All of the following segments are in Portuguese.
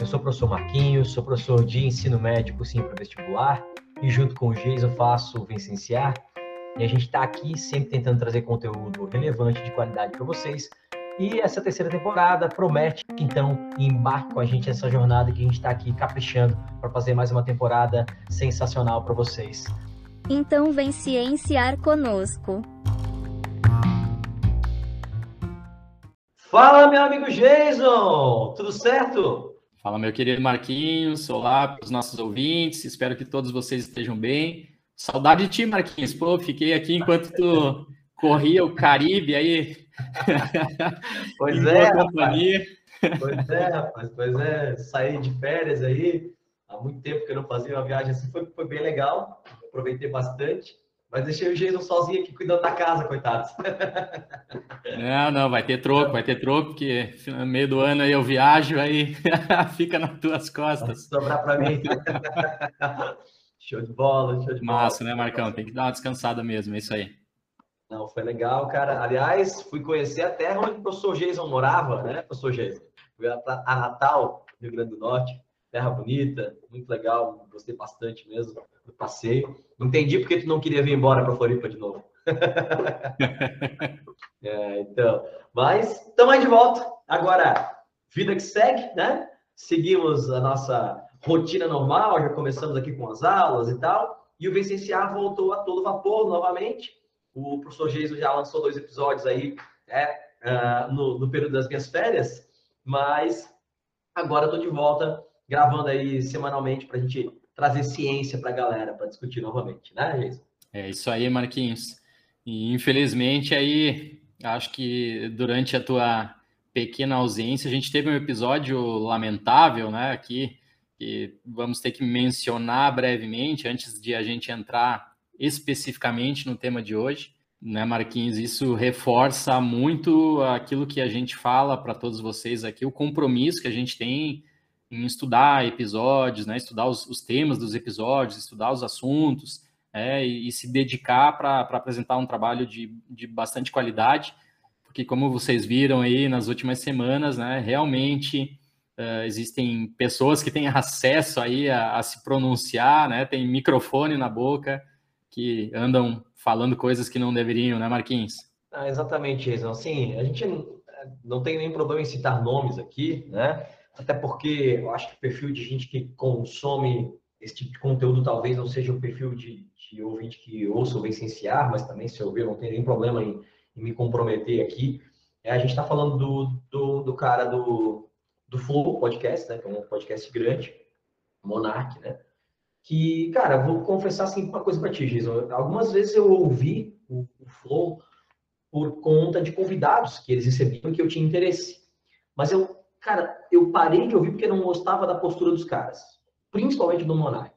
Eu sou o professor Marquinhos, sou professor de ensino médico sim para vestibular e junto com o Jason faço o Vicenciar. E a gente está aqui sempre tentando trazer conteúdo relevante de qualidade para vocês. E essa terceira temporada promete, então, embarque com a gente nessa jornada que a gente está aqui caprichando para fazer mais uma temporada sensacional para vocês. Então vem cienciar conosco. Fala, meu amigo Jason! Tudo certo? Fala, meu querido Marquinhos. Olá para os nossos ouvintes. Espero que todos vocês estejam bem. Saudade de ti, Marquinhos. Pô, fiquei aqui enquanto tu corria o Caribe aí. Pois é, companhia. Pois é, rapaz. Pois é. Saí de férias aí. Há muito tempo que eu não fazia uma viagem assim. Foi, foi bem legal. Aproveitei bastante. Mas deixei o Jason sozinho aqui cuidando da casa, coitados. Não, não, vai ter troco, vai ter troco, porque no meio do ano aí eu viajo, aí fica nas tuas costas. Vai sobrar para mim. show de bola, show de bola. Massa, né, Marcão? Tem que dar uma descansada mesmo, é isso aí. Não, foi legal, cara. Aliás, fui conhecer a terra onde o professor Jason morava, né, professor Jason? Fui a Natal, Rio Grande do Norte. Terra bonita, muito legal, gostei bastante mesmo do passeio. Entendi porque tu não queria vir embora para Floripa de novo. é, então, mas estamos aí de volta. Agora, vida que segue, né? Seguimos a nossa rotina normal, já começamos aqui com as aulas e tal. E o Vicenciar voltou a todo vapor novamente. O professor Geiso já lançou dois episódios aí né, uh, no, no período das minhas férias, mas agora estou de volta gravando aí semanalmente para a gente trazer ciência para a galera, para discutir novamente, né, Jason? É isso aí, Marquinhos. E infelizmente aí, acho que durante a tua pequena ausência, a gente teve um episódio lamentável, né, aqui, que vamos ter que mencionar brevemente, antes de a gente entrar especificamente no tema de hoje, né, Marquinhos? Isso reforça muito aquilo que a gente fala para todos vocês aqui, o compromisso que a gente tem em estudar episódios, né, estudar os, os temas dos episódios, estudar os assuntos, é, e, e, se dedicar para apresentar um trabalho de, de bastante qualidade, porque como vocês viram aí nas últimas semanas, né, realmente uh, existem pessoas que têm acesso aí a, a, se pronunciar, né, tem microfone na boca, que andam falando coisas que não deveriam, né, Marquinhos? Ah, exatamente, Jason. Assim, a gente não tem nenhum problema em citar nomes aqui, né? Até porque eu acho que o perfil de gente que consome esse tipo de conteúdo talvez não seja o perfil de, de ouvinte que ouça ou licenciar, mas também se ouvir não tem nenhum problema em, em me comprometer aqui. É, a gente está falando do, do, do, cara do, do Flow Podcast, né, que é um podcast grande, Monark, né? Que, cara, vou confessar assim uma coisa para ti, Jason. Algumas vezes eu ouvi o, o Flow por conta de convidados que eles recebiam que eu tinha interesse. Mas eu cara, eu parei de ouvir porque não gostava da postura dos caras, principalmente do Monark.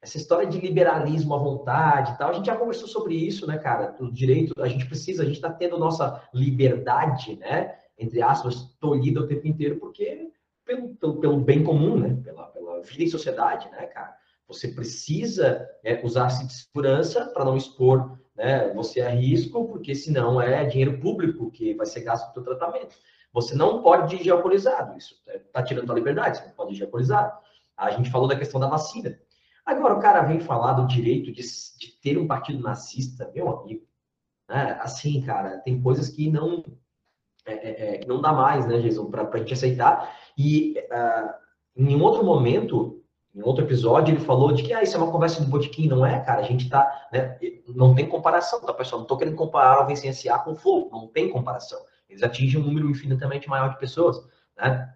Essa história de liberalismo à vontade e tal, a gente já conversou sobre isso, né, cara? O direito, a gente precisa, a gente está tendo nossa liberdade, né? Entre aspas, tolhida o tempo inteiro, porque pelo, pelo, pelo bem comum, né? Pela, pela vida em sociedade, né, cara? Você precisa é, usar-se de segurança para não expor né, você a risco, porque senão é dinheiro público que vai ser gasto para o tratamento. Você não pode dirigir alcoolizado. Isso está tirando a liberdade, você não pode dirigir alcoolizado. A gente falou da questão da vacina. Agora o cara vem falar do direito de, de ter um partido nazista, meu amigo. Né? Assim, cara, tem coisas que não é, é, é não dá mais, né, Jason, para a gente aceitar. E uh, em outro momento, Em outro episódio, ele falou de que ah, isso é uma conversa de botiquim. Não é, cara. A gente tá. Né, não tem comparação, tá, pessoal? Não estou querendo comparar o Vencenciar com o Flow. Não tem comparação. Eles atingem um número infinitamente maior de pessoas. Né?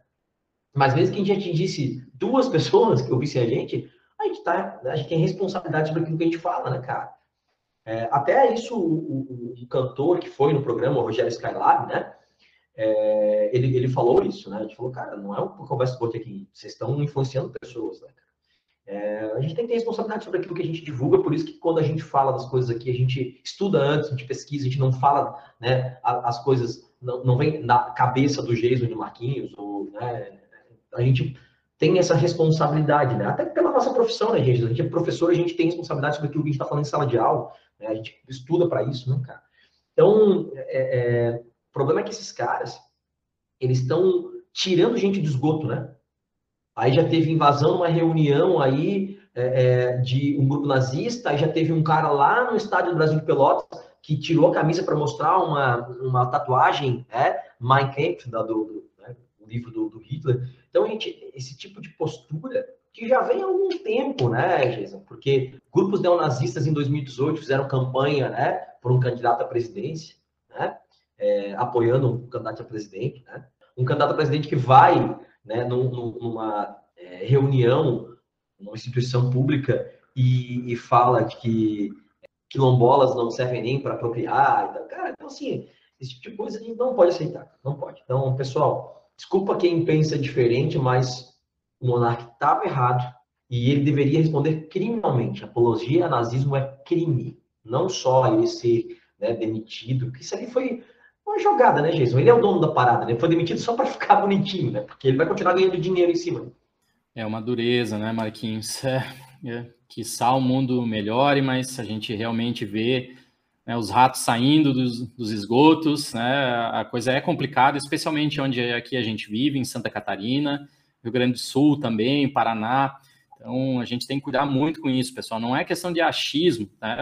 Mas mesmo que a gente atingisse duas pessoas que ouvissem a gente, a gente, tá, a gente tem responsabilidade sobre aquilo que a gente fala, né, cara? É, até isso, o, o, o, cantor que foi no programa, o Rogério Skylab, né? É, ele, ele falou isso, né? Gente falou, cara, não é uma conversa boa aqui, vocês estão influenciando pessoas, né? É, a gente tem que ter responsabilidade sobre aquilo que a gente divulga, por isso que quando a gente fala das coisas aqui, a gente estuda antes, a gente pesquisa, a gente não fala né, as coisas, não, não vem na cabeça do Jason de Marquinhos, ou, né, a gente tem essa responsabilidade, né? Até pela nossa profissão, né, gente? A gente é professor, a gente tem responsabilidade sobre aquilo que a gente está falando em sala de aula, né? a gente estuda para isso, né, cara? Então, é, é, o problema é que esses caras, eles estão tirando gente do esgoto, né? Aí já teve invasão numa reunião aí é, é, de um grupo nazista, aí já teve um cara lá no estádio do Brasil de Pelotas que tirou a camisa para mostrar uma, uma tatuagem, é, Mein Kampf, da, do, do né, o livro do, do, Hitler. Então, gente, esse tipo de postura que já vem há algum tempo, né, Jason? Porque grupos neonazistas em 2018 fizeram campanha, né, por um candidato à presidência, né, é, apoiando um candidato a presidente, né? Um candidato a presidente que vai né, numa é, reunião, numa instituição pública, e, e, fala que quilombolas não servem nem para apropriar. Então, cara, então assim, esse tipo de coisa a gente não pode aceitar, não pode. Então, pessoal, desculpa quem pensa diferente, mas o monarca estava errado e ele deveria responder criminalmente. Apologia a nazismo é crime, não só ele ser né, demitido, porque isso ali foi uma jogada, né, Jason? Ele é o dono da parada, né? Foi demitido só para ficar bonitinho, né? Porque ele vai continuar ganhando dinheiro em cima. É uma dureza, né, Marquinhos? É, é, que só o mundo melhore, mas a gente realmente vê né, os ratos saindo dos, dos, esgotos, né? A coisa é complicada, especialmente onde aqui a gente vive, em Santa Catarina, Rio Grande do Sul também, Paraná. Então, a gente tem que cuidar muito com isso, pessoal. Não é questão de achismo, né?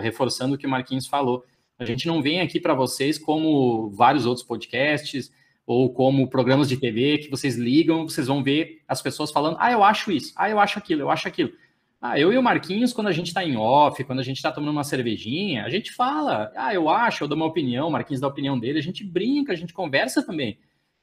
reforçando o que o Marquinhos falou. A gente não vem aqui para vocês como vários outros podcasts ou como programas de TV que vocês ligam, vocês vão ver as pessoas falando: ah, eu acho isso, ah, eu acho aquilo, eu acho aquilo. Ah, eu e o Marquinhos, quando a gente está em off, quando a gente está tomando uma cervejinha, a gente fala, ah, eu acho, eu dou uma opinião, o Marquinhos dá a opinião dele, a gente brinca, a gente conversa também.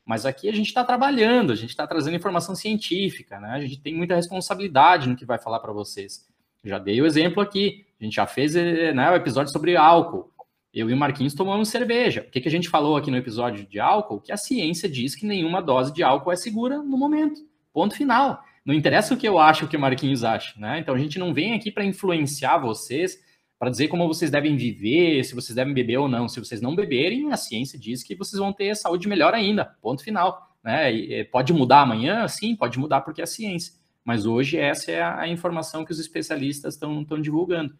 Mas aqui a gente está trabalhando, a gente está trazendo informação científica, né? A gente tem muita responsabilidade no que vai falar para vocês. Já dei o exemplo aqui, a gente já fez né, o episódio sobre álcool. Eu e o Marquinhos tomamos cerveja. O que, que a gente falou aqui no episódio de álcool? Que a ciência diz que nenhuma dose de álcool é segura no momento. Ponto final. Não interessa o que eu acho, o que o Marquinhos acha, né? Então a gente não vem aqui para influenciar vocês, para dizer como vocês devem viver, se vocês devem beber ou não. Se vocês não beberem, a ciência diz que vocês vão ter saúde melhor ainda. Ponto final. Né? E pode mudar amanhã? Sim, pode mudar porque é a ciência. Mas hoje essa é a informação que os especialistas estão divulgando.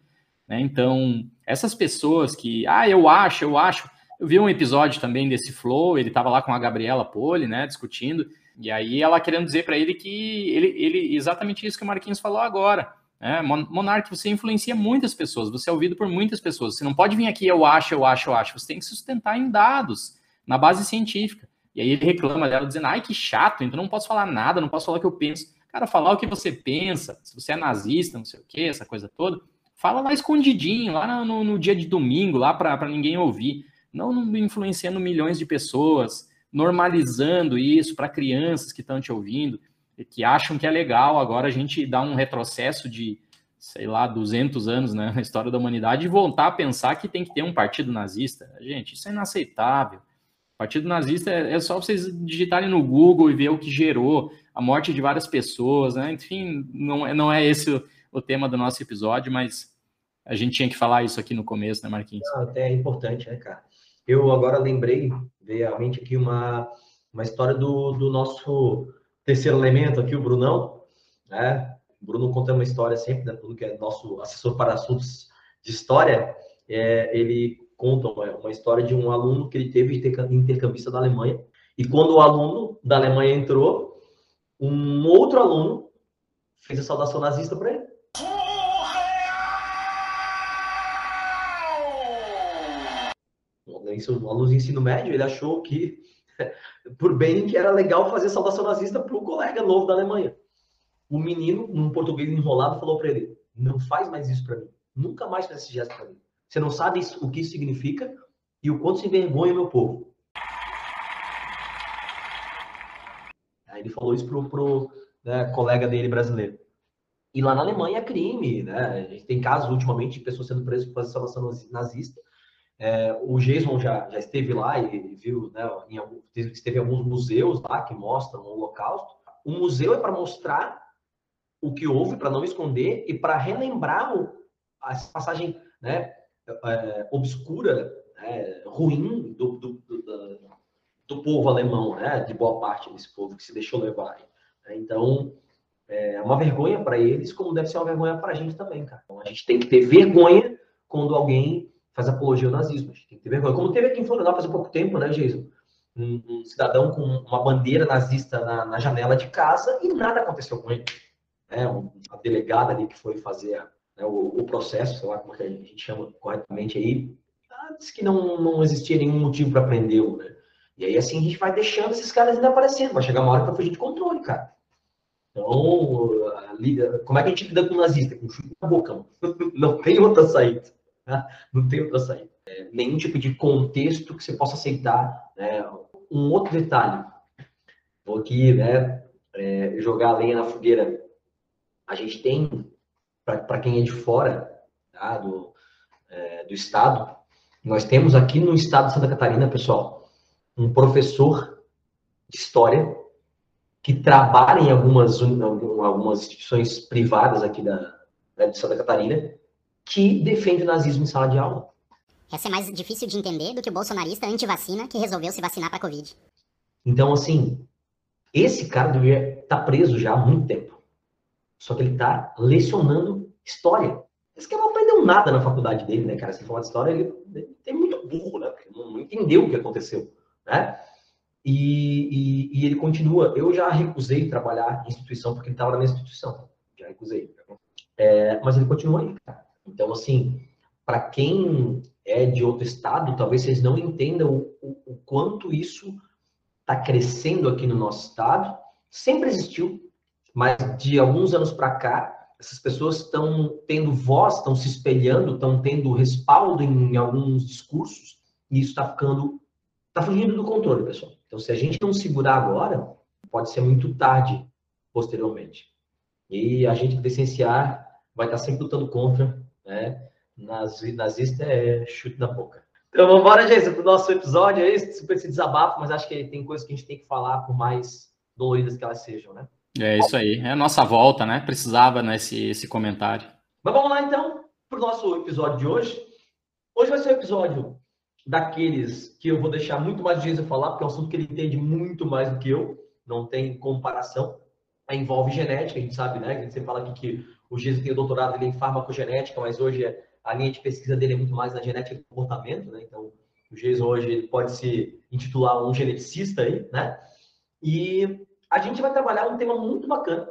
Né? Então, essas pessoas que, ah, eu acho, eu acho. Eu vi um episódio também desse Flow, ele estava lá com a Gabriela Poli, né, discutindo, e aí ela querendo dizer para ele que ele, ele, exatamente isso que o Marquinhos falou agora. Né? Monark, você influencia muitas pessoas, você é ouvido por muitas pessoas. Você não pode vir aqui, eu acho, eu acho, eu acho. Você tem que sustentar em dados, na base científica. E aí ele reclama dela, dizendo, ai, que chato, então não posso falar nada, não posso falar o que eu penso. Cara, falar o que você pensa, se você é nazista, não sei o quê, essa coisa toda, Fala lá escondidinho, lá no, no dia de domingo, lá para ninguém ouvir. Não influenciando milhões de pessoas, normalizando isso para crianças que estão te ouvindo, que acham que é legal agora a gente dar um retrocesso de, sei lá, 200 anos né, na história da humanidade e voltar a pensar que tem que ter um partido nazista. Gente, isso é inaceitável. Partido nazista é, é só vocês digitarem no Google e ver o que gerou a morte de várias pessoas, né? Enfim, não é, não é esse o, o tema do nosso episódio, mas a gente tinha que falar isso aqui no começo, né, Marquinhos? Não, até é importante, né, cara? Eu agora lembrei, veio à mente aqui uma, uma história do, do nosso terceiro elemento aqui, o Brunão, né? O Bruno conta uma história sempre, né? Bruno, que é nosso assessor para assuntos de história, é, ele conta uma, uma história de um aluno que ele teve intercambista da Alemanha, e quando o aluno da Alemanha entrou, um outro aluno fez a saudação nazista para ele. Isso, aluno de ensino médio, ele achou que, por bem, que era legal fazer saudação nazista para um colega novo da Alemanha. O menino, num português enrolado, falou para ele: Não faz mais isso para mim. Nunca mais faz esse gesto para mim. Você não sabe o que isso significa e o quanto se envergonha meu povo. Aí ele falou isso pro, pro né, colega dele brasileiro. E lá na Alemanha é crime, né? A gente tem casos ultimamente de pessoas sendo presas por fazer salvação nazista. É, o Jason já, já esteve lá e viu, né, em esteve em alguns museus lá que mostram o Holocausto. O museu é para mostrar o que houve, para não esconder e para relembrar o, essa passagem né, é, obscura, né, ruim do, do, do, do, povo alemão, né, de boa parte desse povo que se deixou levar. Então, é uma vergonha para eles, como deve ser uma vergonha para a gente também, cara. Então, a gente tem que ter vergonha quando alguém faz apologia ao nazismo. A gente tem que ter vergonha. Como teve aqui em Florianópolis há pouco tempo, né, Jason? Um, um cidadão com uma bandeira nazista na, na, janela de casa e nada aconteceu com ele. É, uma delegada ali que foi fazer né, o, o, processo, sei lá como é a gente chama corretamente aí, disse que não, não existia nenhum motivo para prendê-lo, né? E aí, assim, a gente vai deixando esses caras ainda aparecendo. Vai chegar uma hora que vai fugir de controle, cara. Então, como é que a gente lida com o nazista? Com chute na boca. Não tem outra saída. Né? Não tem outra saída. É, nenhum tipo de contexto que você possa aceitar. Né? Um outro detalhe. Vou aqui né, é, jogar a lenha na fogueira. A gente tem, para quem é de fora tá, do, é, do estado, nós temos aqui no estado de Santa Catarina, pessoal, um professor de história que trabalha em algumas, algumas instituições privadas aqui da, né, de Santa Catarina, que defende o nazismo em sala de aula. Essa é mais difícil de entender do que o bolsonarista anti-vacina que resolveu se vacinar para a Covid. Então, assim, esse cara deveria estar tá preso já há muito tempo. Só que ele está lecionando história. Esse cara não aprendeu nada na faculdade dele, né, cara? Se falar de história, ele, ele é muito burro, né? Porque não, não entendeu o que aconteceu, né? E, e, e, ele continua. Eu já recusei trabalhar em instituição porque ele estava na minha instituição. Já recusei. É, mas ele continua aí. Então, assim, para quem é de outro estado, talvez vocês não entendam o, o, quanto isso está crescendo aqui no nosso estado. Sempre existiu, mas de alguns anos para cá, essas pessoas estão tendo voz, estão se espelhando, estão tendo respaldo em alguns discursos, e isso está ficando, está fugindo do controle, pessoal. Então, se a gente não segurar agora, pode ser muito tarde posteriormente. E a gente que licenciar vai estar sempre lutando contra, né? Nas, nazista é chute na boca. Então vamos embora, gente, para o nosso episódio. É isso, super esse desabafo, mas acho que tem coisas que a gente tem que falar, por mais doloridas que elas sejam, né? É isso aí. É a nossa volta, né? Precisava nesse né, esse comentário. Mas vamos lá, então, para o nosso episódio de hoje. Hoje vai ser um episódio daqueles que eu vou deixar muito mais de a falar, porque é um assunto que ele entende muito mais do que eu, não tem comparação. Envolve genética, a gente sabe, né? A gente sempre fala aqui que o Geisa tem o doutorado em farmacogenética, mas hoje a linha de pesquisa dele é muito mais na genética do comportamento, né? Então, o Geisa hoje pode se intitular um geneticista aí, né? E a gente vai trabalhar um tema muito bacana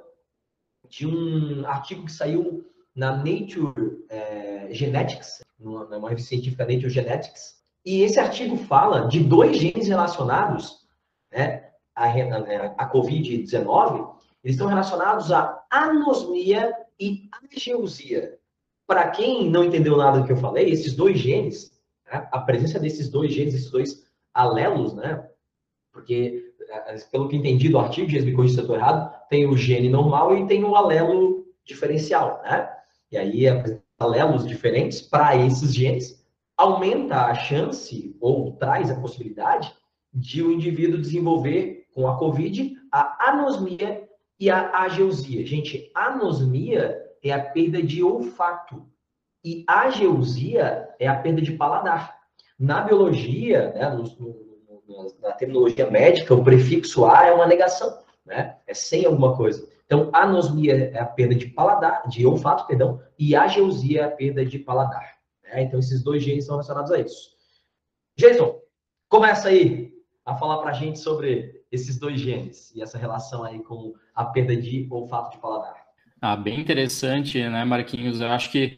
de um artigo que saiu na Nature é, Genetics, numa revista científica Nature Genetics, e esse artigo fala de dois genes relacionados né, à, à Covid-19, eles estão relacionados à anosmia e ageusia. Para quem não entendeu nada do que eu falei, esses dois genes, né, a presença desses dois genes, esses dois alelos, né, porque, eh, pelo que entendi do artigo, Jesus me se eu estou errado, tem o gene normal e tem o alelo diferencial, né? E aí, alelos diferentes para esses genes, aumenta a chance ou traz a possibilidade de o indivíduo desenvolver com a COVID a anosmia e a ageusia. Gente, anosmia é a perda de olfato e ageusia é a perda de paladar. Na biologia, né, no, no, na terminologia médica, o prefixo a é uma negação, né? É sem alguma coisa. Então, anosmia é a perda de paladar, de olfato, perdão, e ageusia é a perda de paladar. É, então, esses dois genes são relacionados a isso. Jason, começa aí a falar para a gente sobre esses dois genes e essa relação aí com a perda de olfato de paladar. Ah, bem interessante, né, Marquinhos? Eu acho que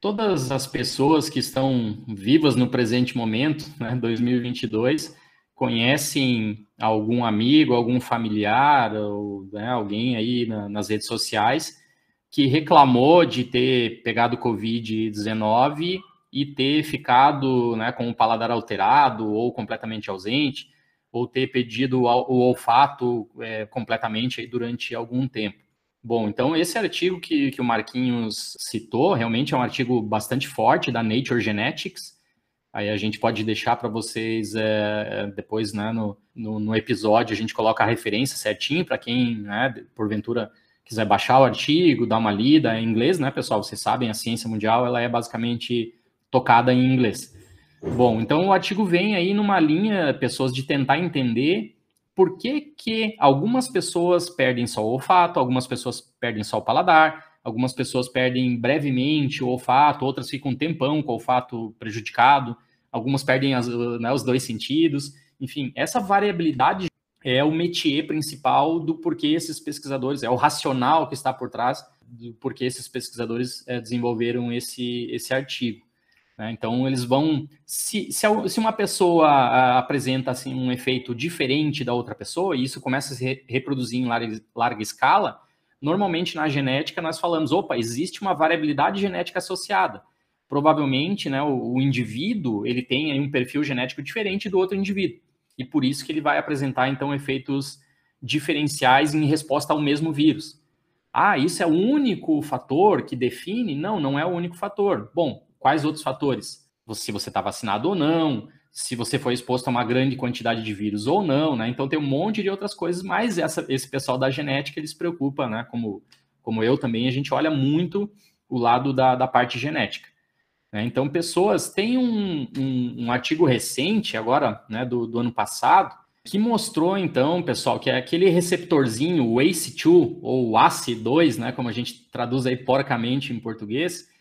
todas as pessoas que estão vivas no presente momento, né, 2022, conhecem algum amigo, algum familiar, ou né, alguém aí na, nas redes sociais que reclamou de ter pegado Covid-19 e ter ficado né, com o paladar alterado ou completamente ausente, ou ter pedido o olfato é, completamente durante algum tempo. Bom, então esse artigo que, que o Marquinhos citou realmente é um artigo bastante forte da Nature Genetics. Aí a gente pode deixar para vocês é, depois, né, no, no, no, episódio, a gente coloca a referência certinho para quem, né, porventura quiser baixar o artigo, dar uma lida em inglês, né, pessoal? Vocês sabem, a ciência mundial ela é basicamente tocada em inglês. Bom, então o artigo vem aí numa linha, pessoas, de tentar entender por que, que algumas pessoas perdem só o olfato, algumas pessoas perdem só o paladar, algumas pessoas perdem brevemente o olfato, outras ficam um tempão com o olfato prejudicado, algumas perdem as, né, os dois sentidos. Enfim, essa variabilidade é o métier principal do porquê esses pesquisadores, é o racional que está por trás do porquê esses pesquisadores é, desenvolveram esse, esse artigo. Né? Então, eles vão. Se, se, se uma pessoa apresenta assim, um efeito diferente da outra pessoa, e isso começa a se re, reproduzir em larga, larga escala, normalmente na genética nós falamos: opa, existe uma variabilidade genética associada. Provavelmente, né, o, o indivíduo ele tem um perfil genético diferente do outro indivíduo. E por isso que ele vai apresentar, então, efeitos diferenciais em resposta ao mesmo vírus. Ah, isso é o único fator que define? Não, não é o único fator. Bom, Quais outros fatores? Se você está vacinado ou não, se você foi exposto a uma grande quantidade de vírus ou não, né? Então tem um monte de outras coisas, mas essa, esse pessoal da genética, eles se preocupa, né? Como, como eu também, a gente olha muito o lado da, da parte genética. Né? Então, pessoas, tem um, um, um, artigo recente, agora, né, do, do ano passado, que mostrou, então, pessoal, que é aquele receptorzinho, o ACE2, ou ACE2, né, como a gente traduz aí porcamente em português,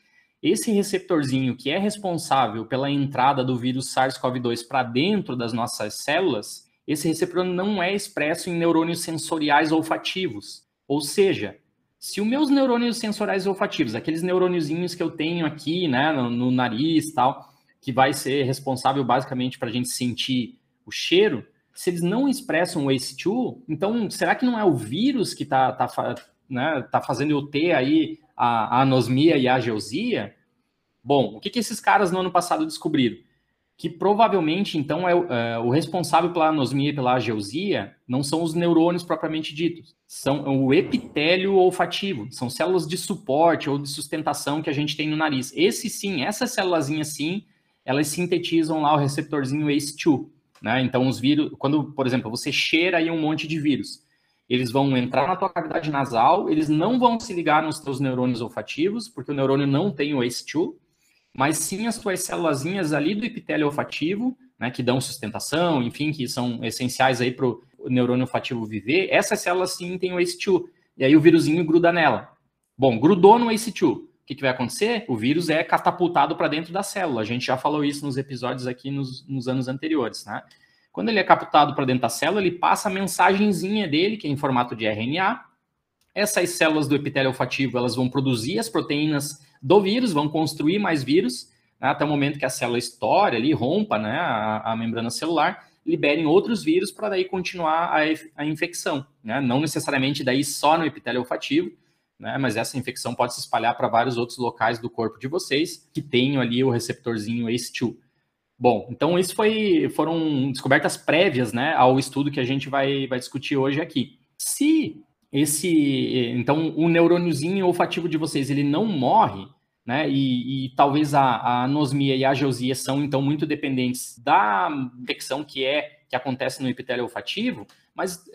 esse receptorzinho que é responsável pela entrada do vírus SARS-CoV-2 para dentro das nossas células, esse receptor não é expresso em neurônios sensoriais olfativos. Ou seja, se os meus neurônios sensoriais olfativos, aqueles neurôniozinhos que eu tenho aqui, né, no, no nariz tal, que vai ser responsável basicamente para a gente sentir o cheiro, se eles não expressam o ACE2, então será que não é o vírus que está tá, né, tá fazendo eu ter aí a, anosmia e a ageusia, bom, o que, que esses caras no ano passado descobriram? Que provavelmente, então, é, é, o responsável pela anosmia e pela ageusia não são os neurônios propriamente ditos, são o epitélio olfativo, são células de suporte ou de sustentação que a gente tem no nariz. Esse sim, essas célulazinhas sim, elas sintetizam lá o receptorzinho ACE2. Né? Então, os vírus, quando, por exemplo, você cheira aí um monte de vírus, eles vão entrar na tua cavidade nasal, eles não vão se ligar nos teus neurônios olfativos, porque o neurônio não tem o ACE2, mas sim as tuas células ali do epitélio olfativo, né, que dão sustentação, enfim, que são essenciais aí para o neurônio olfativo viver, essas células sim têm o ACE2, e aí o vírusinho gruda nela. Bom, grudou no ACE2, o que, que vai acontecer? O vírus é catapultado para dentro da célula, a gente já falou isso nos episódios aqui nos, nos anos anteriores, né? Quando ele é captado para dentro da célula, ele passa a mensagenzinha dele, que é em formato de RNA. Essas células do epitélio olfativo, elas vão produzir as proteínas do vírus, vão construir mais vírus, né, até o momento que a célula estoure ali, rompa né, a, a membrana celular, liberem outros vírus para daí continuar a, a infecção. Né? Não necessariamente daí só no epitélio olfativo, né, mas essa infecção pode se espalhar para vários outros locais do corpo de vocês que tenham ali o receptorzinho ACE2. Bom, então isso foi, foram descobertas prévias né, ao estudo que a gente vai, vai discutir hoje aqui. Se esse, então, o neurôniozinho olfativo de vocês, ele não morre, né, e, e talvez a, a, anosmia e a geosia são, então, muito dependentes da infecção que é, que acontece no epitélio olfativo, mas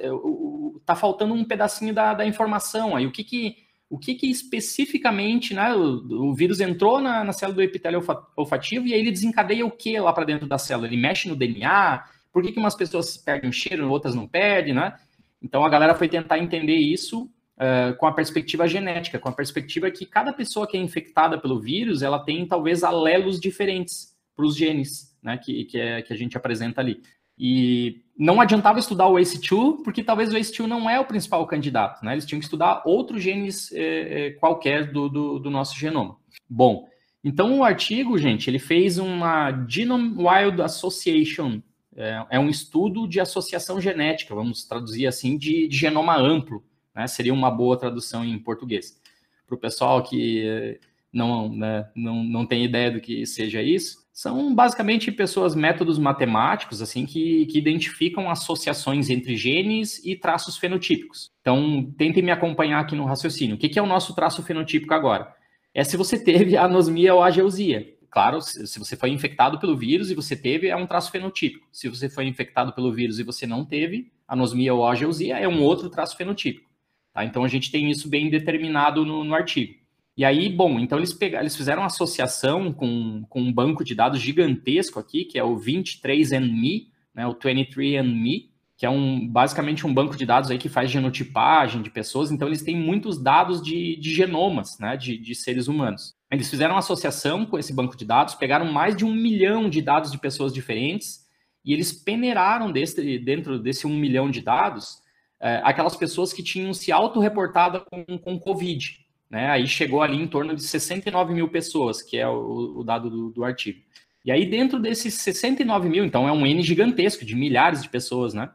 está é, faltando um pedacinho da, da informação aí, o que que o que, que especificamente né, o, o, vírus entrou na, na, célula do epitélio olfativo e aí ele desencadeia o que lá para dentro da célula? Ele mexe no DNA? Por que, que umas pessoas perdem o cheiro, outras não perdem, né? Então a galera foi tentar entender isso uh, com a perspectiva genética, com a perspectiva que cada pessoa que é infectada pelo vírus, ela tem talvez alelos diferentes para os genes, né, que, que, é, que a gente apresenta ali. E não adiantava estudar o ACE2, porque talvez o ACE2 não é o principal candidato, né? Eles tinham que estudar outros genes é, qualquer do, do, do, nosso genoma. Bom, então o artigo, gente, ele fez uma Genome Wild Association é, é um estudo de associação genética, vamos traduzir assim, de, de genoma amplo, né? Seria uma boa tradução em português. Para o pessoal que não, né, não, não tem ideia do que seja isso, são basicamente pessoas, métodos matemáticos, assim, que, que identificam associações entre genes e traços fenotípicos. Então, tentem me acompanhar aqui no raciocínio. O que, que é o nosso traço fenotípico agora? É se você teve anosmia ou ageusia. Claro, se você foi infectado pelo vírus e você teve, é um traço fenotípico. Se você foi infectado pelo vírus e você não teve, anosmia ou ageusia é um outro traço fenotípico. Tá? Então, a gente tem isso bem determinado no, no artigo. E aí, bom, então eles, pegaram, eles fizeram uma associação com, com um banco de dados gigantesco aqui, que é o 23andMe, né, o 23andMe, que é um, basicamente um banco de dados aí que faz genotipagem de pessoas, então eles têm muitos dados de, de genomas, né, de, de seres humanos. Eles fizeram uma associação com esse banco de dados, pegaram mais de um milhão de dados de pessoas diferentes, e eles peneiraram desse, dentro desse um milhão de dados é, aquelas pessoas que tinham se autorreportado com, com Covid. Né? Aí chegou ali em torno de 69 mil pessoas, que é o, o dado do, do, artigo. E aí, dentro desses 69 mil, então é um N gigantesco, de milhares de pessoas, né?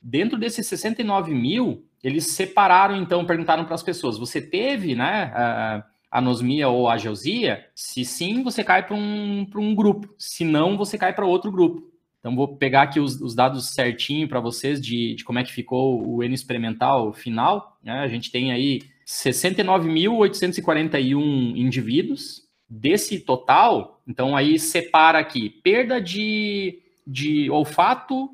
Dentro desses 69 mil, eles separaram, então, perguntaram para as pessoas: você teve, né, a anosmia ou ageusia? Se sim, você cai para um, um grupo, se não, você cai para outro grupo. Então, vou pegar aqui os, os dados certinho para vocês de, de como é que ficou o N experimental final. Né? A gente tem aí 69.841 indivíduos. Desse total, então aí separa aqui perda de, de olfato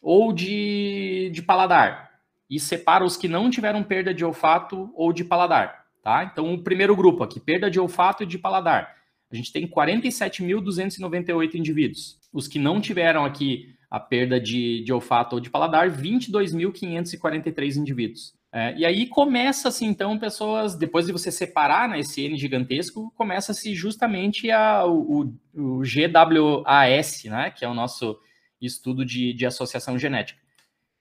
ou de, de paladar. E separa os que não tiveram perda de olfato ou de paladar. Tá? Então, o primeiro grupo aqui, perda de olfato e de paladar. A gente tem 47.298 indivíduos. Os que não tiveram aqui a perda de, de olfato ou de paladar, 22.543 indivíduos. É, e aí começa-se, então, pessoas, depois de você separar né, esse N gigantesco, começa-se justamente a, o, o, GWAS, né, que é o nosso estudo de, de associação genética.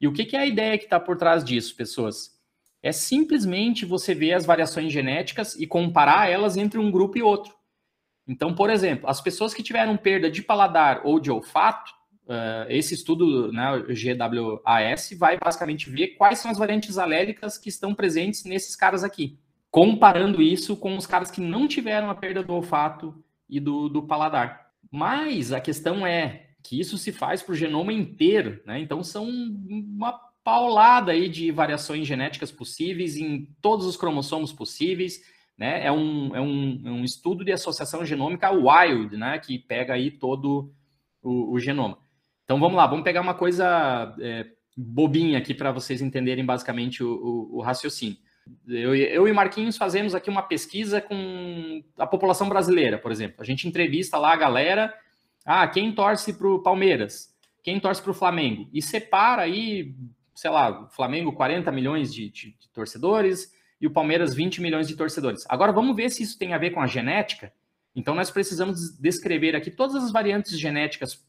E o que, que é a ideia que está por trás disso, pessoas? É simplesmente você ver as variações genéticas e comparar elas entre um grupo e outro. Então, por exemplo, as pessoas que tiveram perda de paladar ou de olfato, Uh, esse estudo, né, o GWAS, vai basicamente ver quais são as variantes alélicas que estão presentes nesses caras aqui, comparando isso com os caras que não tiveram a perda do olfato e do, do paladar. Mas a questão é que isso se faz para o genoma inteiro, né? Então são uma paulada aí de variações genéticas possíveis em todos os cromossomos possíveis, né? É um, é um, é um estudo de associação genômica wild, né? Que pega aí todo o, o genoma. Então vamos lá, vamos pegar uma coisa é, bobinha aqui para vocês entenderem basicamente o, o, o raciocínio. Eu, eu, e Marquinhos fazemos aqui uma pesquisa com a população brasileira, por exemplo. A gente entrevista lá a galera, ah, quem torce para o Palmeiras, quem torce para o Flamengo, e separa aí, sei lá, o Flamengo 40 milhões de, de, de torcedores e o Palmeiras 20 milhões de torcedores. Agora vamos ver se isso tem a ver com a genética. Então nós precisamos descrever aqui todas as variantes genéticas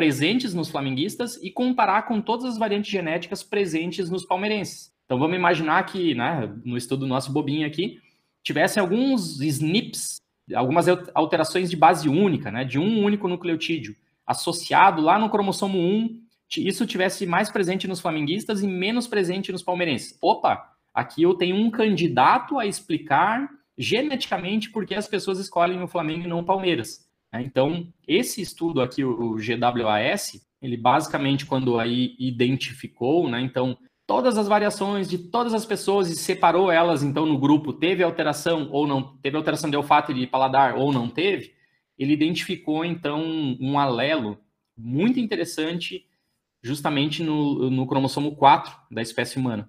presentes nos flamenguistas e comparar com todas as variantes genéticas presentes nos palmeirenses. Então vamos imaginar que, né, no estudo nosso bobinho aqui, tivessem alguns SNPs, algumas alterações de base única, né, de um único nucleotídeo, associado lá no cromossomo 1, isso tivesse mais presente nos flamenguistas e menos presente nos palmeirenses. Opa, aqui eu tenho um candidato a explicar geneticamente por que as pessoas escolhem o Flamengo e não o Palmeiras. Né? Então, esse estudo aqui, o GWAS, ele basicamente, quando aí identificou, né, então, todas as variações de todas as pessoas e separou elas, então, no grupo, teve alteração ou não, teve alteração de olfato e de paladar ou não teve, ele identificou, então, um alelo muito interessante justamente no, no cromossomo 4 da espécie humana.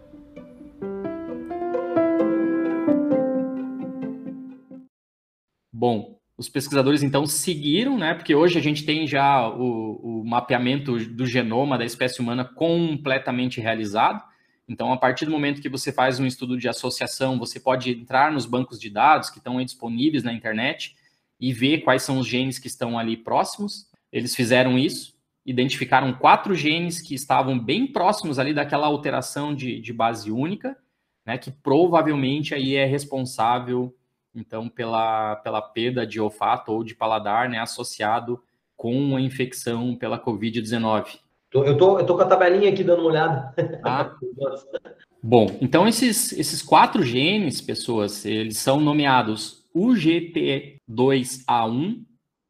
Bom, Os pesquisadores, então, seguiram, né? Porque hoje a gente tem já o, o mapeamento do genoma da espécie humana completamente realizado. Então, a partir do momento que você faz um estudo de associação, você pode entrar nos bancos de dados que estão disponíveis na internet e ver quais são os genes que estão ali próximos. Eles fizeram isso, identificaram quatro genes que estavam bem próximos ali daquela alteração de, de base única, né, que provavelmente aí é responsável então pela, pela perda de olfato ou de paladar, né, associado com a infecção pela COVID-19. Eu tô, eu tô com a tabelinha aqui dando uma olhada. Ah. Bom, então esses, esses quatro genes, pessoas, eles são nomeados UGT2A1,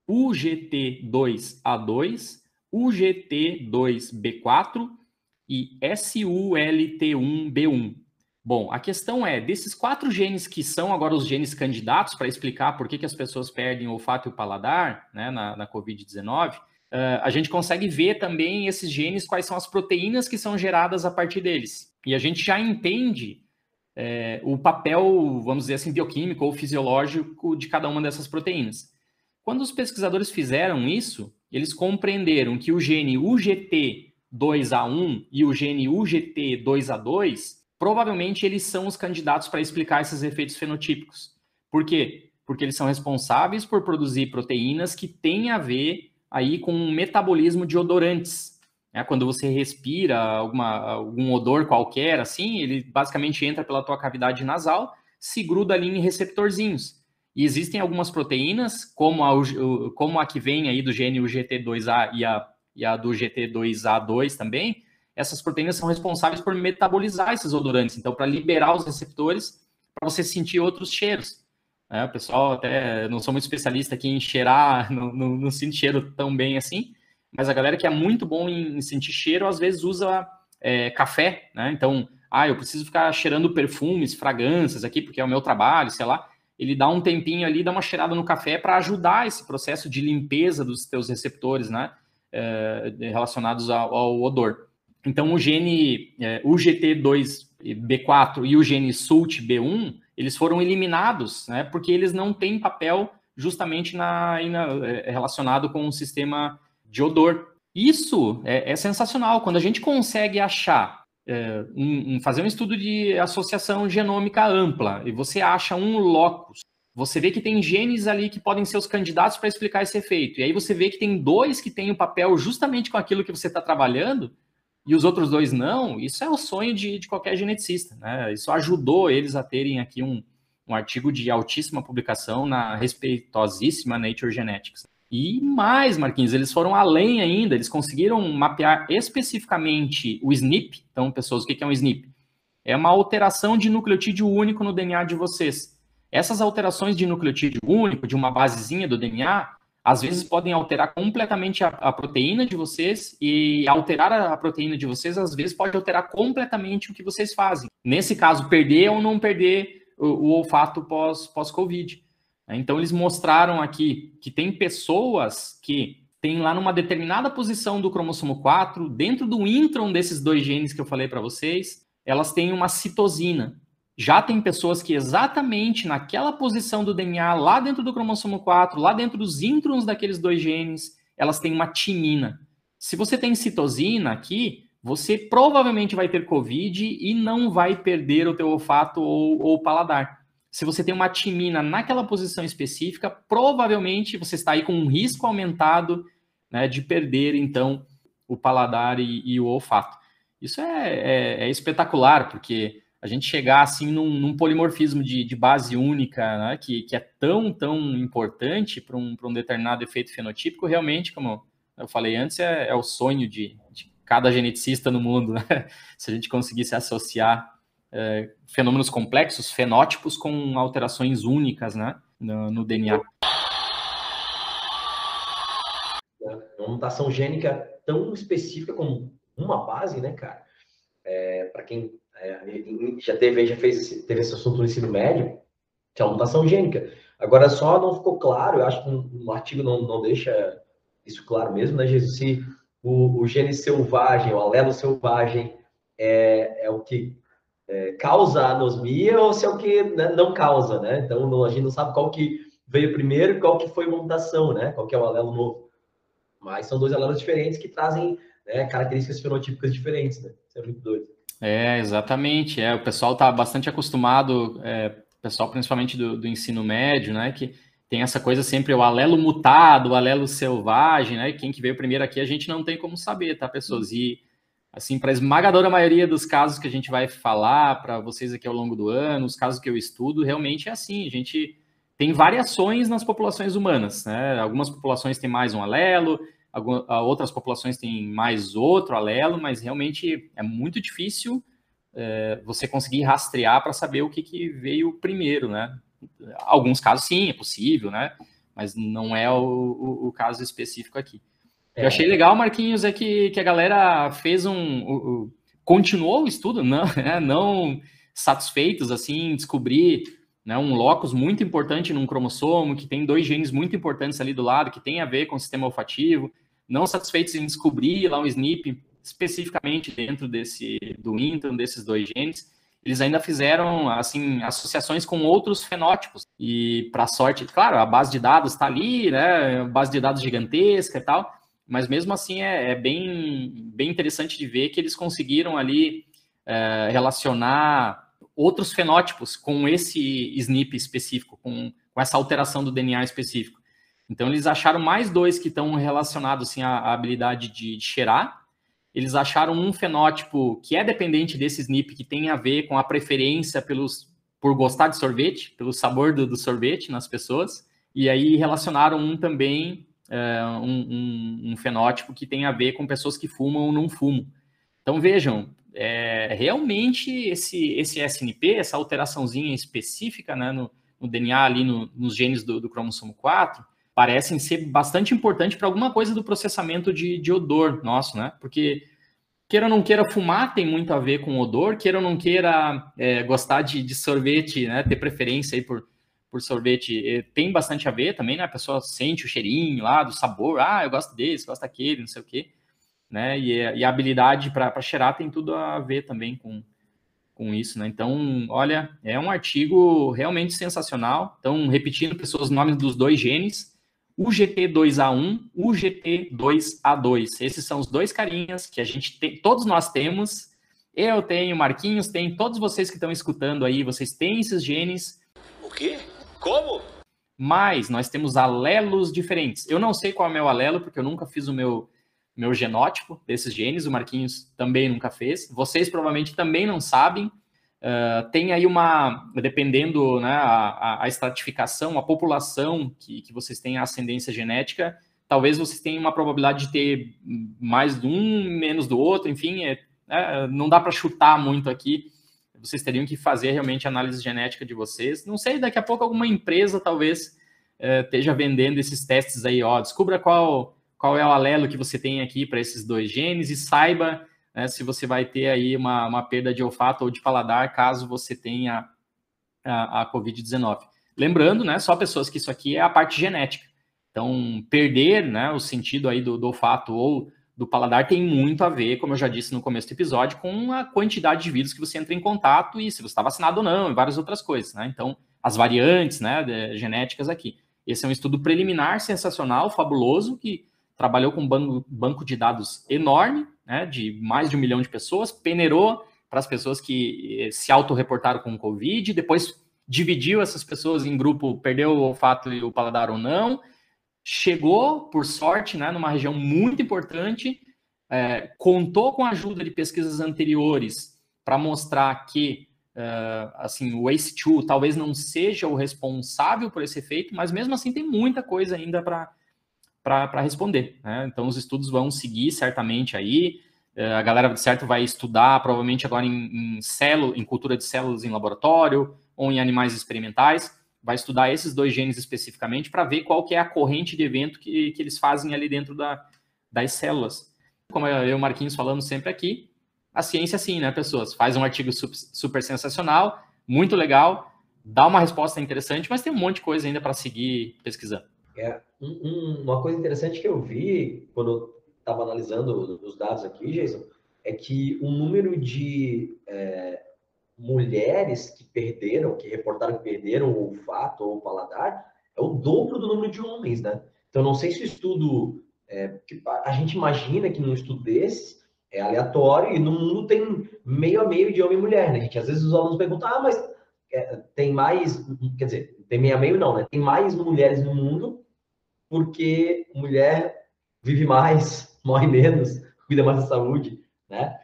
UGT2A2, UGT2B4 e SULT1B1. Bom, a questão é, desses quatro genes que são agora os genes candidatos para explicar por que, que as pessoas perdem o olfato e o paladar né, na, na Covid-19, uh, a gente consegue ver também esses genes, quais são as proteínas que são geradas a partir deles. E a gente já entende é, o papel, vamos dizer assim, bioquímico ou fisiológico de cada uma dessas proteínas. Quando os pesquisadores fizeram isso, eles compreenderam que o gene UGT2A1 e o gene UGT2A2 provavelmente eles são os candidatos para explicar esses efeitos fenotípicos. Por quê? Porque eles são responsáveis por produzir proteínas que têm a ver aí com o metabolismo de odorantes. É, quando você respira alguma, algum odor qualquer, assim, ele basicamente entra pela tua cavidade nasal, se gruda ali em receptorzinhos. E existem algumas proteínas, como a, como a que vem aí do gene UGT2A e a, e a do GT2A2 também, essas proteínas são responsáveis por metabolizar esses odorantes, então para liberar os receptores para você sentir outros cheiros. É, o pessoal até não sou muito especialista aqui em cheirar, não, não, não sinto cheiro tão bem assim, mas a galera que é muito bom em, em sentir cheiro às vezes usa é, café, né? Então, ah, eu preciso ficar cheirando perfumes, fragrâncias aqui porque é o meu trabalho, sei lá. Ele dá um tempinho ali, dá uma cheirada no café para ajudar esse processo de limpeza dos teus receptores, né? É, relacionados ao, ao odor. Então, o gene é, UGT2B4 e o gene SULT-B1, eles foram eliminados, né, porque eles não têm papel justamente na, na, é, relacionado com o sistema de odor. Isso é, é sensacional. Quando a gente consegue achar, é, um, um, fazer um estudo de associação genômica ampla, e você acha um locus, você vê que tem genes ali que podem ser os candidatos para explicar esse efeito. E aí você vê que tem dois que têm o papel justamente com aquilo que você está trabalhando, e os outros dois não, isso é o sonho de, de qualquer geneticista. Né? Isso ajudou eles a terem aqui um, um artigo de altíssima publicação na respeitosíssima Nature Genetics. E mais, Marquinhos, eles foram além ainda, eles conseguiram mapear especificamente o SNP. Então, pessoas, o que é um SNP? É uma alteração de nucleotídeo único no DNA de vocês. Essas alterações de nucleotídeo único, de uma basezinha do DNA, às vezes podem alterar completamente a, a, proteína de vocês e alterar a, a, proteína de vocês, às vezes pode alterar completamente o que vocês fazem. Nesse caso, perder ou não perder o, o olfato pós-Covid. Pós então, eles mostraram aqui que tem pessoas que têm lá numa determinada posição do cromossomo 4, dentro do intron desses dois genes que eu falei para vocês, elas têm uma citosina. Já tem pessoas que exatamente naquela posição do DNA, lá dentro do cromossomo 4, lá dentro dos introns daqueles dois genes, elas têm uma timina. Se você tem citosina aqui, você provavelmente vai ter COVID e não vai perder o teu olfato ou, ou paladar. Se você tem uma timina naquela posição específica, provavelmente você está aí com um risco aumentado né, de perder, então, o paladar e, e o olfato. Isso é, é, é espetacular, porque a gente chegar assim num, num polimorfismo de, de, base única, né, que, que é tão, tão importante para um, um determinado efeito fenotípico, realmente, como eu falei antes, é, é o sonho de, de, cada geneticista no mundo, né? se a gente conseguisse associar é, fenômenos complexos, fenótipos, com alterações únicas né, no, no DNA. Uma mutação gênica tão específica como uma base, né, cara? É, para quem é, já teve, já fez esse, teve esse assunto no ensino médio, que é uma mutação gênica. Agora, só não ficou claro, eu acho que um, artigo não, não deixa isso claro mesmo, né, Jesus? Se o, o gene selvagem, o alelo selvagem, é, é o que é, causa anosmia ou se é o que né, não causa, né? Então, não, a gente não sabe qual que veio primeiro, qual que foi a mutação, né? Qual que é o alelo novo. Mas são dois alelos diferentes que trazem né, características fenotípicas diferentes, né? Isso é muito doido. É, exatamente. É, o pessoal está bastante acostumado, é, pessoal principalmente do, do, ensino médio, né? Que tem essa coisa sempre, o alelo mutado, o alelo selvagem, né? Quem que veio primeiro aqui a gente não tem como saber, tá, pessoas? E assim, para a esmagadora maioria dos casos que a gente vai falar para vocês aqui ao longo do ano, os casos que eu estudo, realmente é assim, a gente tem variações nas populações humanas, né? Algumas populações têm mais um alelo, outras populações têm mais outro alelo, mas realmente é muito difícil é, você conseguir rastrear para saber o que, que, veio primeiro, né? Alguns casos sim, é possível, né? Mas não é o, o, o caso específico aqui. É. Eu achei legal, Marquinhos, é que, que a galera fez um. um continuou o estudo, não, né? não satisfeitos assim, descobrir né, um locus muito importante num cromossomo, que tem dois genes muito importantes ali do lado, que tem a ver com o sistema olfativo, não satisfeitos em descobrir lá um SNP especificamente dentro desse do intron, desses dois genes, eles ainda fizeram assim associações com outros fenótipos e para sorte, claro, a base de dados está ali, né, base de dados gigantesca e tal, mas mesmo assim é, é bem, bem interessante de ver que eles conseguiram ali é, relacionar outros fenótipos com esse SNP específico, com, com essa alteração do DNA específico. Então, eles acharam mais dois que estão relacionados assim, à, habilidade de, de, cheirar. Eles acharam um fenótipo que é dependente desse SNP, que tem a ver com a preferência pelos, por gostar de sorvete, pelo sabor do, do sorvete nas pessoas. E aí relacionaram um também é, um, um, um, fenótipo que tem a ver com pessoas que fumam ou não fumam. Então vejam, é, realmente esse, esse SNP, essa alteraçãozinha específica né, no, no DNA ali no, nos genes do, do, cromossomo 4, parecem ser bastante importante para alguma coisa do processamento de, de odor nosso, né? Porque queira ou não queira fumar tem muito a ver com odor, queira ou não queira é, gostar de, de, sorvete, né? Ter preferência aí por, por sorvete eh, tem bastante a ver também, né? A pessoa sente o cheirinho lá, do sabor, ah, eu gosto desse, gosto daquele, não sei o quê, né? E, e a habilidade para cheirar tem tudo a ver também com, com isso, né? Então, olha, é um artigo realmente sensacional. Então, repetindo, pessoas, os nomes dos dois genes, UGT2A1, UGT2A2. Esses são os dois carinhas que a gente tem, todos nós temos. Eu tenho, Marquinhos tem, todos vocês que estão escutando aí, vocês têm esses genes. O quê? Como? Mas nós temos alelos diferentes. Eu não sei qual é o meu alelo, porque eu nunca fiz o meu, meu genótipo desses genes, o Marquinhos também nunca fez. Vocês provavelmente também não sabem. Uh, tem aí uma, dependendo né, a, a, estratificação, a população que, que vocês têm a ascendência genética, talvez vocês tenham uma probabilidade de ter mais de um, menos do outro, enfim, é, é, não dá para chutar muito aqui vocês teriam que fazer realmente análise genética de vocês. Não sei, daqui a pouco alguma empresa talvez é, esteja vendendo esses testes aí, ó, descubra qual, qual é o alelo que você tem aqui para esses dois genes e saiba né, se você vai ter aí uma, uma perda de olfato ou de paladar caso você tenha a, a Covid-19. Lembrando, né, só pessoas que isso aqui é a parte genética. Então, perder né, o sentido aí do, do olfato ou do paladar tem muito a ver, como eu já disse no começo do episódio, com a quantidade de vírus que você entra em contato e se você está vacinado ou não, e várias outras coisas, né? Então, as variantes, né, genéticas aqui. Esse é um estudo preliminar sensacional, fabuloso, que trabalhou com um banco, banco de dados enorme, né, de mais de um milhão de pessoas, peneirou para as pessoas que eh, se autorreportaram com Covid, depois dividiu essas pessoas em grupo, perdeu o olfato e o paladar ou não, chegou, por sorte, né, numa região muito importante, é, contou com a ajuda de pesquisas anteriores para mostrar que uh, assim, o ACE2 talvez não seja o responsável por esse efeito, mas mesmo assim tem muita coisa ainda para responder. Né? Então os estudos vão seguir certamente aí. Uh, a galera, de certo, vai estudar provavelmente agora em, em, em cultura de células em laboratório ou em animais experimentais vai estudar esses dois genes especificamente para ver qual que é a corrente de evento que, que eles fazem ali dentro da, das células. Como eu e o Marquinhos falamos sempre aqui, a ciência sim, né, pessoas? Faz um artigo super, sensacional, muito legal, dá uma resposta interessante, mas tem um monte de coisa ainda para seguir pesquisando. É, um, uma coisa interessante que eu vi quando estava analisando os dados aqui, Jason, é que o número de é, mulheres que perderam, que reportaram que perderam o olfato ou o paladar, é o dobro do número de homens, né? Então, não sei se o estudo. É, a gente imagina que num estudo desse é aleatório e no mundo tem meio a meio de homem e mulher, né? Gente, às vezes os alunos perguntam, ah, mas é, tem mais. Quer dizer, tem meio a meio não, né? Tem mais mulheres no mundo porque mulher vive mais, morre menos, cuida mais da saúde, né?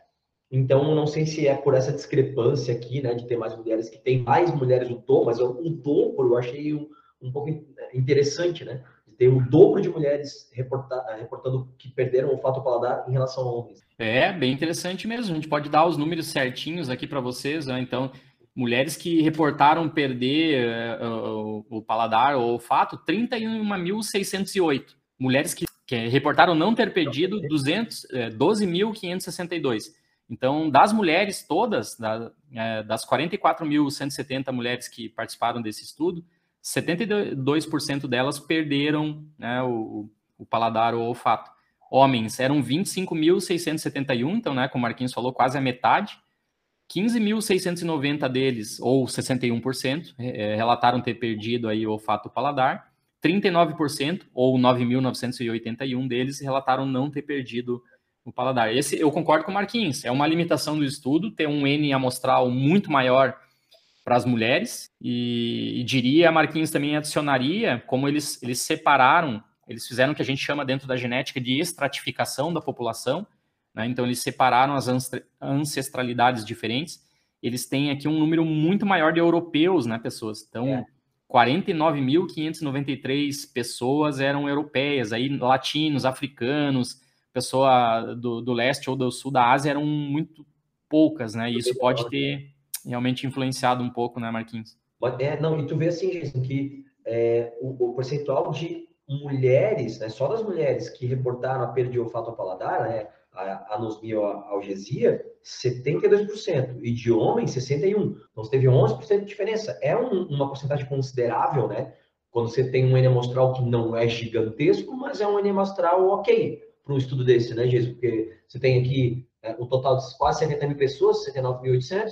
Então, não sei se é por essa discrepância aqui, né, de ter mais mulheres, que tem mais mulheres no tom, mas o dobro eu achei um, um pouco interessante, né? De ter o dobro de mulheres reportar, reportando que perderam o fato paladar em relação a homens. É, bem interessante mesmo. A gente pode dar os números certinhos aqui para vocês, né? Então, mulheres que reportaram perder uh, o paladar ou o olfato, 31.608. Mulheres que, que, reportaram não ter perdido, 200, uh, 12.562. Então, das mulheres todas, da, é, das 44.170 mulheres que participaram desse estudo, 72% delas perderam né, o, o, paladar ou olfato. Homens eram 25.671, então, né, como o Marquinhos falou, quase a metade. 15.690 deles, ou 61%, é, relataram ter perdido aí o olfato paladar. 39%, ou 9.981 deles, relataram não ter perdido o paladar. Esse eu concordo com o Marquinhos, é uma limitação do estudo ter um N amostral muito maior para as mulheres e, e, diria, Marquinhos também adicionaria, como eles, eles separaram, eles fizeram o que a gente chama dentro da genética de estratificação da população, né? então eles separaram as ancestralidades diferentes, eles têm aqui um número muito maior de europeus, né, pessoas, então... É. 49.593 pessoas eram europeias, aí latinos, africanos, pessoa do, do leste ou do sul da Ásia eram muito poucas, né? E isso pode ter realmente influenciado um pouco, né, Marquinhos? É, não, e tu vê assim, Jason, que é, o, o, percentual de mulheres, né, só das mulheres que reportaram a perda de olfato ao paladar, né, a anosmia ou a algesia, 72%, e de homens, 61%. Então, você teve 11% de diferença. É um, uma porcentagem considerável, né? Quando você tem um N amostral que não é gigantesco, mas é um N amostral ok para um estudo desse, né, Jesus? Porque você tem aqui é, um total de quase 70 mil pessoas, 79.800,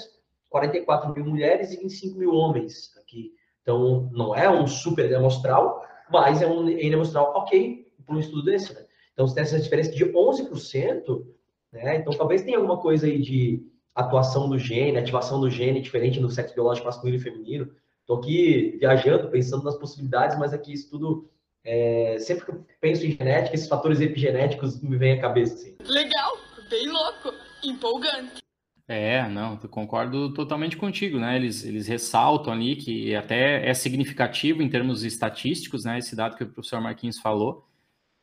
44 mil mulheres e 25 mil homens aqui. Então, não é um super amostral, mas é um N amostral ok para um estudo desse, né? Então, você tem essa diferença de 11%, né? Então, talvez tenha alguma coisa aí de atuação do gene, ativação do gene diferente no sexo biológico masculino e feminino. Estou aqui viajando, pensando nas possibilidades, mas aqui isso tudo é, sempre que eu penso em genética, esses fatores epigenéticos me vêm à cabeça. Assim. Legal, bem louco, empolgante. É, não, eu concordo totalmente contigo, né? Eles, eles ressaltam ali que até é significativo em termos estatísticos, né? Esse dado que o professor Marquinhos falou.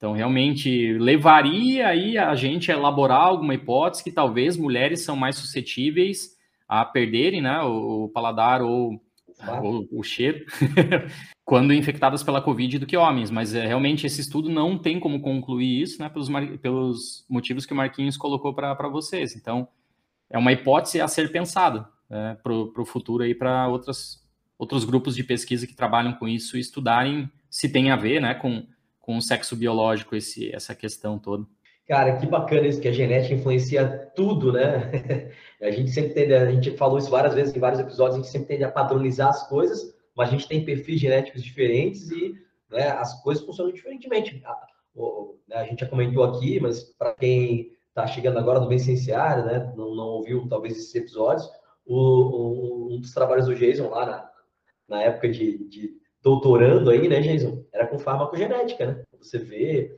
Então, realmente, levaria aí a gente a elaborar alguma hipótese que talvez mulheres são mais suscetíveis a perderem, né? O, o paladar ou o, o cheiro, quando infectadas pela Covid do que homens, mas é, realmente esse estudo não tem como concluir isso, né, pelos, pelos motivos que o Marquinhos colocou para vocês. Então, é uma hipótese a ser pensada né, para o futuro aí para outros grupos de pesquisa que trabalham com isso estudarem se tem a ver né, com, com o sexo biológico, esse, essa questão toda. Cara, que bacana isso, que a genética influencia tudo, né? A gente sempre tende, a gente falou isso várias vezes em vários episódios, a gente sempre tende a padronizar as coisas, mas a gente tem perfis genéticos diferentes e né, as coisas funcionam diferentemente. A, né, a gente já comentou aqui, mas para quem está chegando agora no Bencenciário, né, não, não ouviu talvez esses episódios, o, um dos trabalhos do Jason lá na, na época de, de doutorando aí, né, Jason, era com farmacogenética, né? Você vê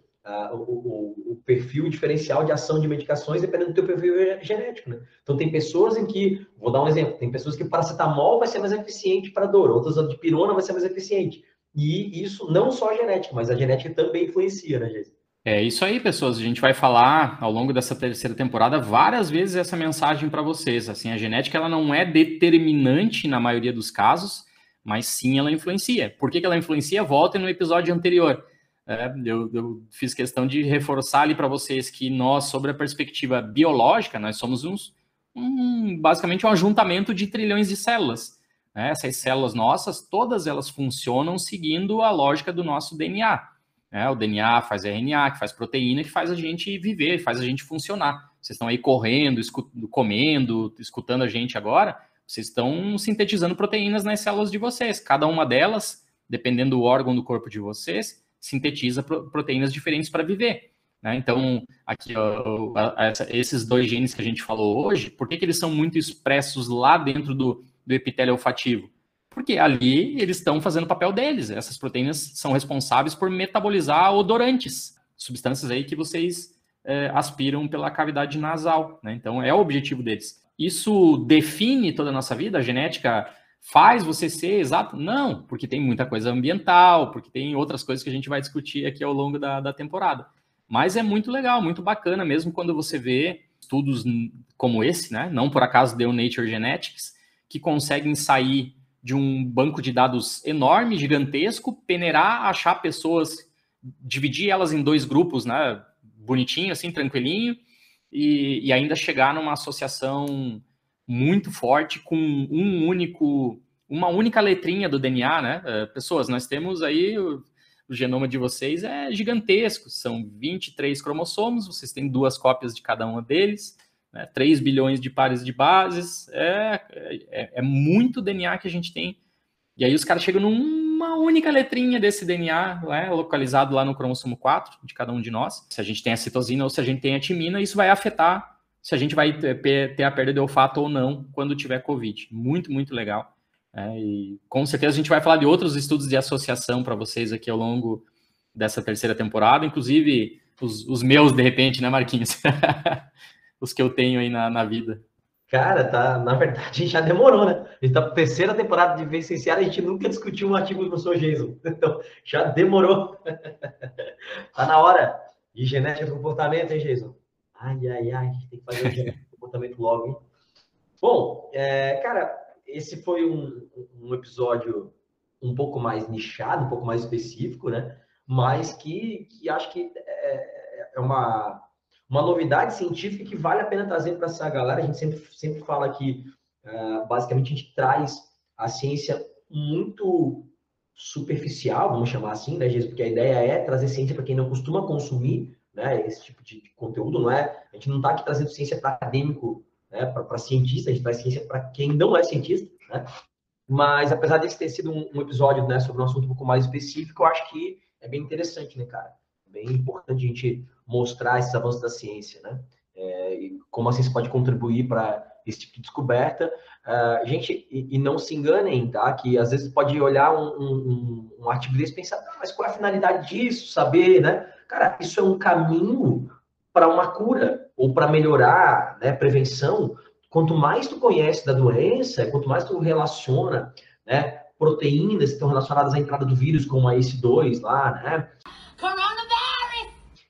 o, o, o, perfil diferencial de ação de medicações dependendo do teu perfil genético, né? Então tem pessoas em que, vou dar um exemplo, tem pessoas que paracetamol vai ser mais eficiente para dor, outras de pirona vai ser mais eficiente. E isso não só a genética, mas a genética também influencia, né, Jéssica? É isso aí, pessoas. A gente vai falar ao longo dessa terceira temporada várias vezes essa mensagem para vocês. Assim, a genética ela não é determinante na maioria dos casos, mas sim ela influencia. Por que, que ela influencia? Voltem no episódio anterior. É, eu, eu, fiz questão de reforçar ali para vocês que nós, sobre a perspectiva biológica, nós somos uns, um, basicamente um ajuntamento de trilhões de células. Né? Essas células nossas, todas elas funcionam seguindo a lógica do nosso DNA. Né? O DNA faz RNA, que faz proteína, que faz a gente viver, faz a gente funcionar. Vocês estão aí correndo, comendo, escutando a gente agora, vocês estão sintetizando proteínas nas células de vocês. Cada uma delas dependendo do órgão do corpo de vocês, sintetiza proteínas diferentes para viver. Né? Então, aqui, ó, esses dois genes que a gente falou hoje, por que, que eles são muito expressos lá dentro do, do epitélio olfativo? Porque ali eles estão fazendo o papel deles. Essas proteínas são responsáveis por metabolizar odorantes, substâncias aí que vocês é, aspiram pela cavidade nasal. Né? Então, é o objetivo deles. Isso define toda a nossa vida? A genética faz você ser exato? Não, porque tem muita coisa ambiental, porque tem outras coisas que a gente vai discutir aqui ao longo da, da temporada. Mas é muito legal, muito bacana, mesmo quando você vê estudos como esse, né? Não por acaso deu Nature Genetics, que conseguem sair de um banco de dados enorme, gigantesco, peneirar, achar pessoas, dividir elas em dois grupos, né? Bonitinho, assim, tranquilinho, e, e ainda chegar numa associação muito forte com um único, uma única letrinha do DNA, né? Eh, pessoas, nós temos aí o genoma de vocês é gigantesco, são 23 cromossomos, vocês têm duas cópias de cada um deles, né, 3 bilhões de pares de bases, é, é, é, muito DNA que a gente tem. E aí os caras chegam numa única letrinha desse DNA, né, localizado lá no cromossomo 4 de cada um de nós. Se a gente tem a citosina ou se a gente tem a timina, isso vai afetar se a gente vai ter, ter a perda de olfato ou não quando tiver Covid. Muito, muito legal. É, e com certeza a gente vai falar de outros estudos de associação para vocês aqui ao longo dessa terceira temporada, inclusive os, os meus, de repente, né, Marquinhos? os que eu tenho aí na, na vida. Cara, tá, na verdade já demorou, né? A gente tá terceira temporada de Vicenciar, a gente nunca discutiu um artigo do professor Jason. Então, já demorou. tá na hora. E genética do comportamento, hein, Jason? Ai, ai, ai, a gente tem que fazer genética do comportamento logo, hein? Bom, é, cara, esse foi um, um episódio um pouco mais nichado, um pouco mais específico, né? Mas que, que acho que é, é uma, uma novidade científica que vale a pena trazer para essa galera. A gente sempre, sempre fala que, uh, basicamente, a gente traz a ciência muito superficial, vamos chamar assim, né, Jesus? Porque a ideia é trazer ciência para quem não costuma consumir né, esse tipo de conteúdo, não é? A gente não está aqui trazendo ciência para acadêmico né, para cientista, a gente traz ciência para quem não é cientista, né? Mas apesar desse ter sido um, um, episódio né, sobre um assunto um pouco mais específico, eu acho que é bem interessante, né, cara? Bem importante a gente mostrar esses avanços da ciência, né? É, e como a ciência pode contribuir para esse tipo de descoberta. Uh, gente, e, e, não se enganem, tá? Que às vezes pode olhar um, um, um artigo desse e pensar, ah, mas qual é a finalidade disso? Saber, né? Cara, isso é um caminho para uma cura ou para melhorar, né, prevenção, quanto mais tu conhece da doença, quanto mais tu relaciona, né, proteínas que estão relacionadas à entrada do vírus, como a ACE2 lá, né?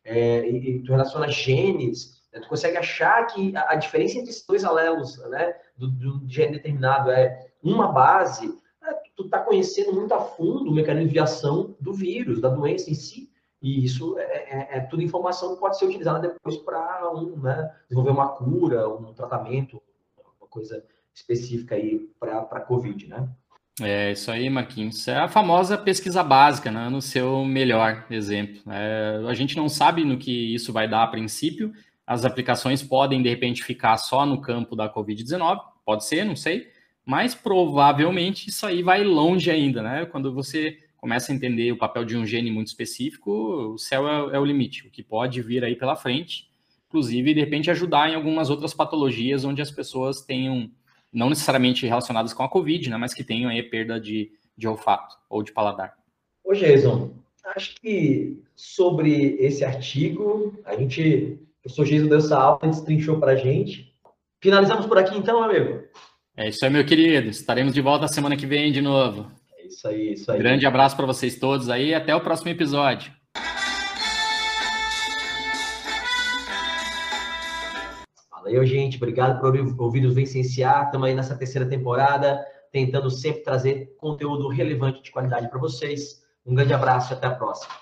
É, e, e, tu relaciona genes, né, tu consegue achar que a, a, diferença entre esses dois alelos, né, do, do gene determinado é uma base, né, tu tá conhecendo muito a fundo o mecanismo de ação do vírus, da doença em si, e isso é, é, é tudo informação que pode ser utilizada depois para um, né, desenvolver uma cura, um tratamento, uma coisa específica aí para a COVID, né? É isso aí, Marquinhos. É a famosa pesquisa básica, né? No seu melhor exemplo. É, a gente não sabe no que isso vai dar a princípio. As aplicações podem, de repente, ficar só no campo da Covid-19. Pode ser, não sei. Mas provavelmente isso aí vai longe ainda, né? Quando você começa a entender o papel de um gene muito específico, o céu é, é, o limite, o que pode vir aí pela frente, inclusive, de repente, ajudar em algumas outras patologias onde as pessoas tenham, não necessariamente relacionadas com a Covid, né, mas que tenham aí perda de, de olfato ou de paladar. Ô, Jason, acho que sobre esse artigo, a gente, o professor Jason deu essa aula, destrinchou para a gente. Finalizamos por aqui então, amigo? É isso aí, meu querido. Estaremos de volta semana que vem de novo. Isso aí, isso aí. Grande abraço para vocês todos aí e até o próximo episódio. Valeu, gente. Obrigado por ouvir os Vencenciar. Estamos aí nessa terceira temporada, tentando sempre trazer conteúdo relevante de qualidade para vocês. Um grande abraço e até a próxima.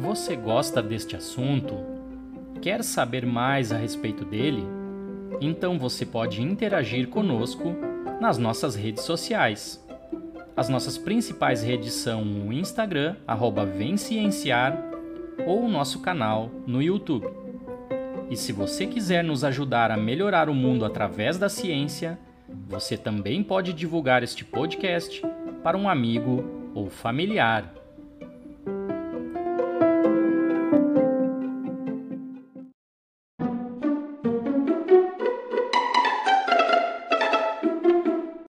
Você gosta deste assunto? Quer saber mais a respeito dele? Então você pode interagir conosco nas nossas redes sociais. As nossas principais redes são o Instagram, arroba Vencienciar, ou o nosso canal no YouTube. E se você quiser nos ajudar a melhorar o mundo através da ciência, você também pode divulgar este podcast para um amigo ou familiar.